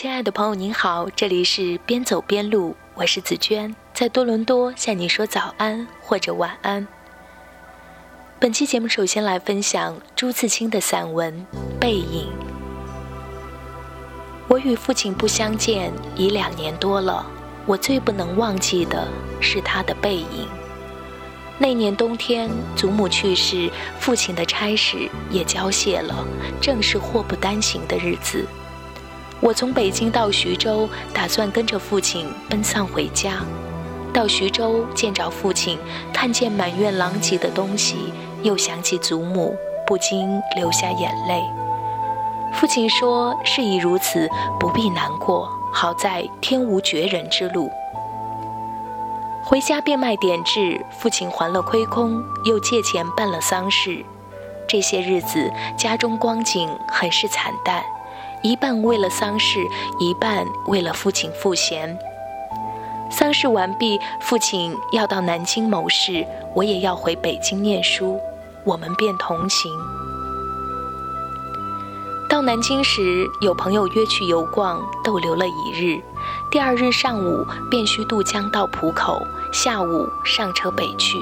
亲爱的朋友，您好，这里是边走边录，我是紫娟，在多伦多向你说早安或者晚安。本期节目首先来分享朱自清的散文《背影》。我与父亲不相见已两年多了，我最不能忘记的是他的背影。那年冬天，祖母去世，父亲的差事也交卸了，正是祸不单行的日子。我从北京到徐州，打算跟着父亲奔丧回家。到徐州见着父亲，看见满院狼藉的东西，又想起祖母，不禁流下眼泪。父亲说：“事已如此，不必难过。好在天无绝人之路。”回家变卖点质，父亲还了亏空，又借钱办了丧事。这些日子，家中光景很是惨淡。一半为了丧事，一半为了父亲赋闲。丧事完毕，父亲要到南京谋事，我也要回北京念书，我们便同行。到南京时，有朋友约去游逛，逗留了一日。第二日上午便需渡江到浦口，下午上车北去。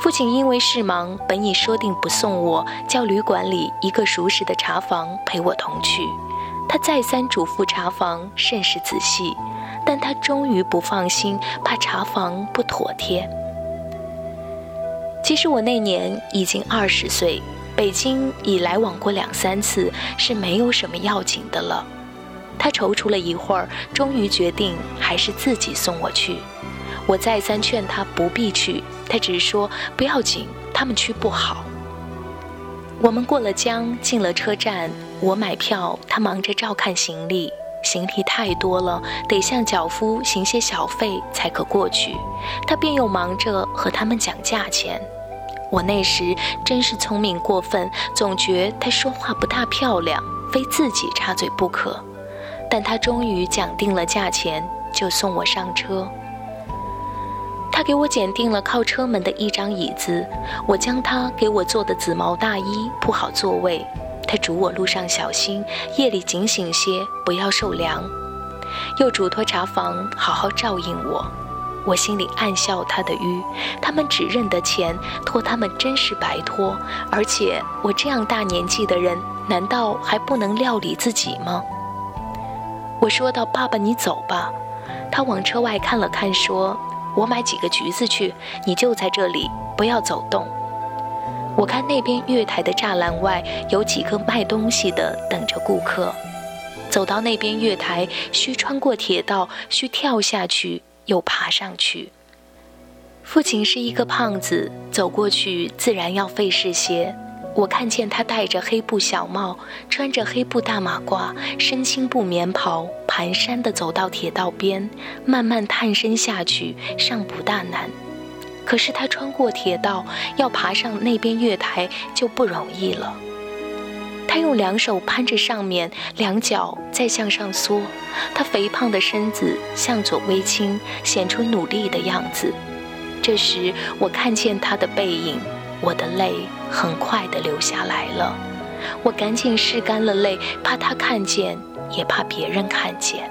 父亲因为事忙，本已说定不送我，叫旅馆里一个熟识的茶房陪我同去。他再三嘱咐茶房甚是仔细，但他终于不放心，怕茶房不妥帖。其实我那年已经二十岁，北京已来往过两三次，是没有什么要紧的了。他踌躇了一会儿，终于决定还是自己送我去。我再三劝他不必去，他只说不要紧，他们去不好。我们过了江，进了车站，我买票，他忙着照看行李，行李太多了，得向脚夫行些小费才可过去。他便又忙着和他们讲价钱。我那时真是聪明过分，总觉他说话不大漂亮，非自己插嘴不可。但他终于讲定了价钱，就送我上车。他给我拣定了靠车门的一张椅子，我将他给我做的紫毛大衣铺好座位。他嘱我路上小心，夜里警醒些，不要受凉。又嘱托茶房好好照应我。我心里暗笑他的愚，他们只认得钱，托他们真是白托。而且我这样大年纪的人，难道还不能料理自己吗？我说道：“爸爸，你走吧。”他往车外看了看，说。我买几个橘子去，你就在这里，不要走动。我看那边月台的栅栏外有几个卖东西的等着顾客。走到那边月台，需穿过铁道，需跳下去又爬上去。父亲是一个胖子，走过去自然要费事些。我看见他戴着黑布小帽，穿着黑布大马褂，身青布棉袍，蹒跚地走到铁道边，慢慢探身下去，尚不大难。可是他穿过铁道，要爬上那边月台就不容易了。他用两手攀着上面，两脚再向上缩，他肥胖的身子向左微倾，显出努力的样子。这时我看见他的背影。我的泪很快地流下来了，我赶紧拭干了泪，怕他看见，也怕别人看见。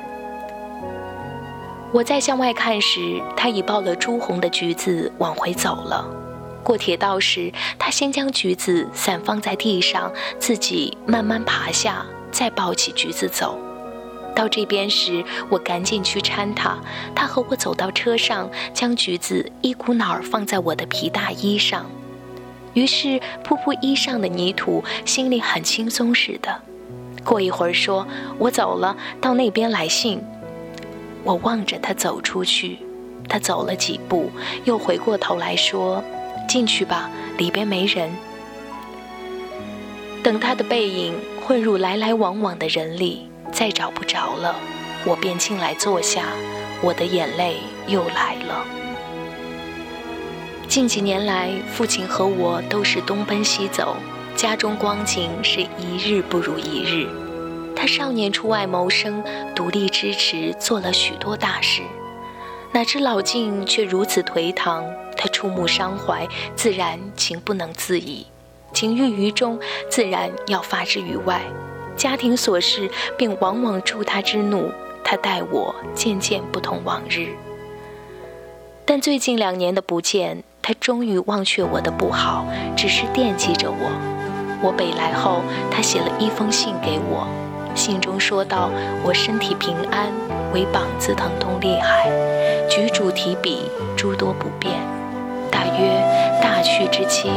我在向外看时，他已抱了朱红的橘子往回走了。过铁道时，他先将橘子散放在地上，自己慢慢爬下，再抱起橘子走。到这边时，我赶紧去搀他，他和我走到车上，将橘子一股脑儿放在我的皮大衣上。于是扑扑衣上的泥土，心里很轻松似的。过一会儿说：“我走了，到那边来信。”我望着他走出去，他走了几步，又回过头来说：“进去吧，里边没人。”等他的背影混入来来往往的人里，再找不着了，我便进来坐下，我的眼泪又来了。近几年来，父亲和我都是东奔西走，家中光景是一日不如一日。他少年出外谋生，独立支持，做了许多大事，哪知老境却如此颓唐。他触目伤怀，自然情不能自已，情郁于中，自然要发之于外。家庭琐事便往往触他之怒，他待我渐渐不同往日。但最近两年的不见，他终于忘却我的不好，只是惦记着我。我北来后，他写了一封信给我，信中说道：“我身体平安，唯膀子疼痛厉害，举箸提笔诸多不便，大约大去之期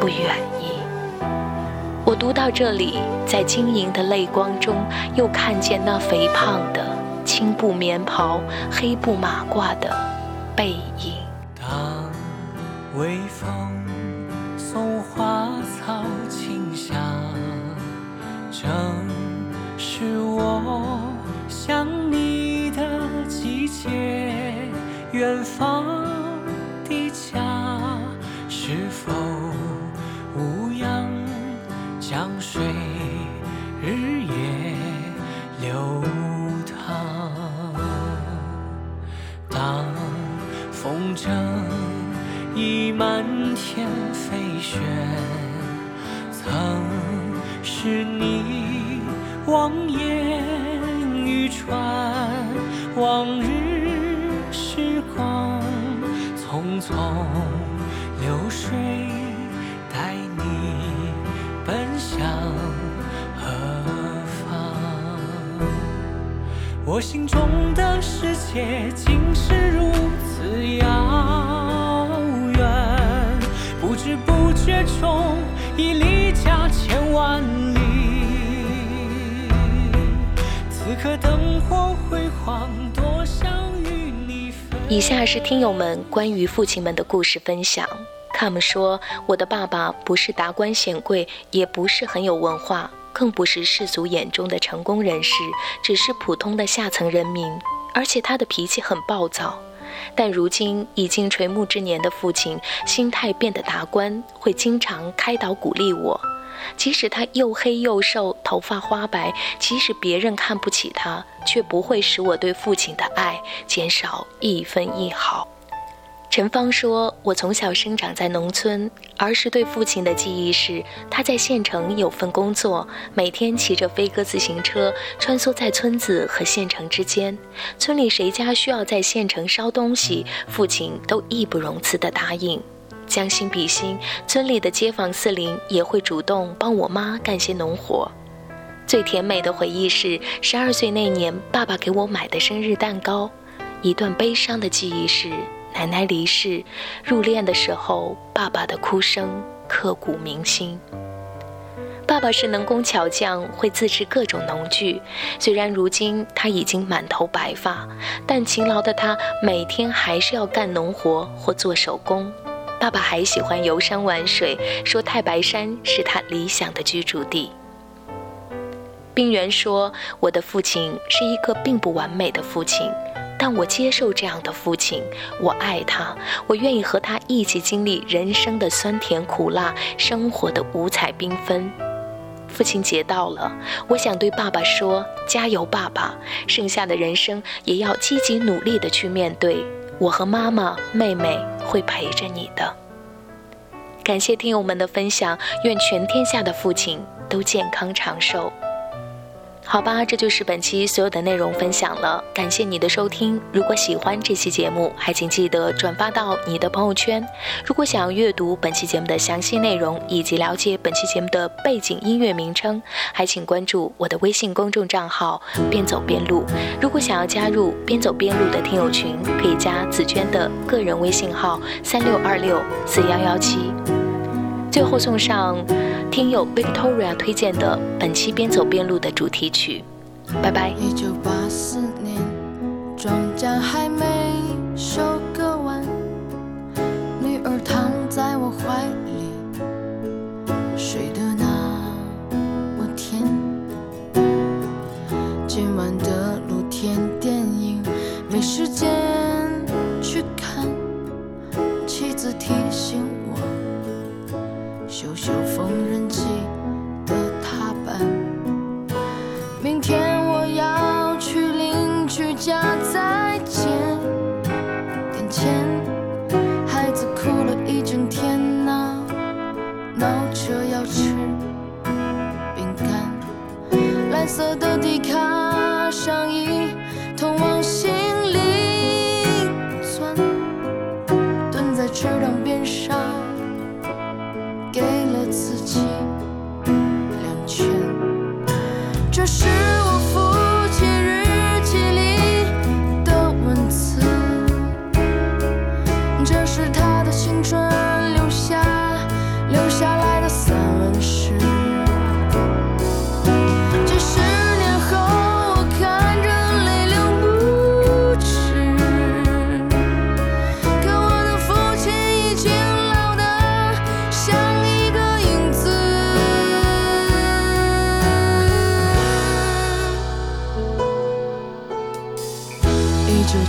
不远矣。”我读到这里，在晶莹的泪光中，又看见那肥胖的青布棉袍、黑布马褂的背影。微风送花草清香，正是我想你的季节。远方的家，是否无恙？江水日夜流淌，当风筝满天飞旋，曾是你望眼欲穿，往日时光匆匆流水。带你奔向何方我心中的世界竟是如此遥雪中已离家千万里。此刻灯火辉煌，多想与你分。以下是听友们关于父亲们的故事分享。他们说，我的爸爸不是达官显贵，也不是很有文化。更不是世俗眼中的成功人士，只是普通的下层人民。而且他的脾气很暴躁。但如今已经垂暮之年的父亲，心态变得达观，会经常开导鼓励我。即使他又黑又瘦，头发花白，即使别人看不起他，却不会使我对父亲的爱减少一分一毫。陈芳说：“我从小生长在农村，儿时对父亲的记忆是他在县城有份工作，每天骑着飞鸽自行车穿梭在村子和县城之间。村里谁家需要在县城烧东西，父亲都义不容辞地答应。将心比心，村里的街坊四邻也会主动帮我妈干些农活。最甜美的回忆是十二岁那年，爸爸给我买的生日蛋糕。一段悲伤的记忆是。”奶奶离世，入殓的时候，爸爸的哭声刻骨铭心。爸爸是能工巧匠，会自制各种农具。虽然如今他已经满头白发，但勤劳的他每天还是要干农活或做手工。爸爸还喜欢游山玩水，说太白山是他理想的居住地。冰原说：“我的父亲是一个并不完美的父亲。”但我接受这样的父亲，我爱他，我愿意和他一起经历人生的酸甜苦辣，生活的五彩缤纷。父亲节到了，我想对爸爸说：加油，爸爸！剩下的人生也要积极努力的去面对。我和妈妈、妹妹会陪着你的。感谢听友们的分享，愿全天下的父亲都健康长寿。好吧，这就是本期所有的内容分享了。感谢你的收听。如果喜欢这期节目，还请记得转发到你的朋友圈。如果想要阅读本期节目的详细内容，以及了解本期节目的背景音乐名称，还请关注我的微信公众账号“边走边录”。如果想要加入“边走边录”的听友群，可以加紫娟的个人微信号：三六二六四幺幺七。最后送上听友 Victoria 推荐的本期边走边录的主题曲，拜拜。一九八四年，庄稼还没收割完，女儿躺在我怀里，睡得那么甜。今晚的露天电影没时间色的迪卡上衣，通往心灵，钻，蹲在池塘。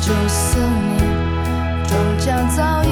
就思念，终将早。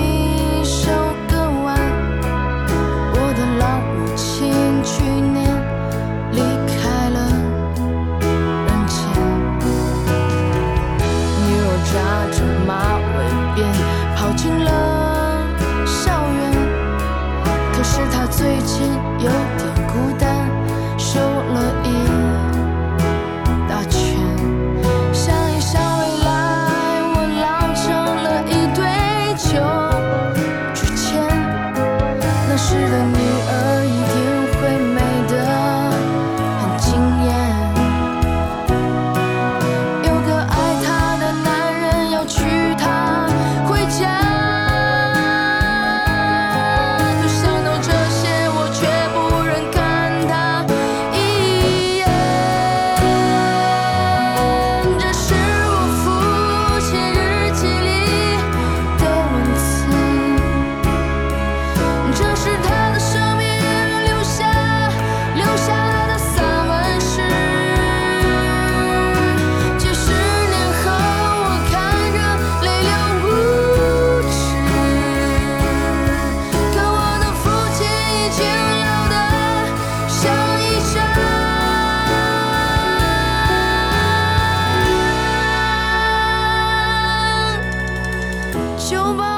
your body.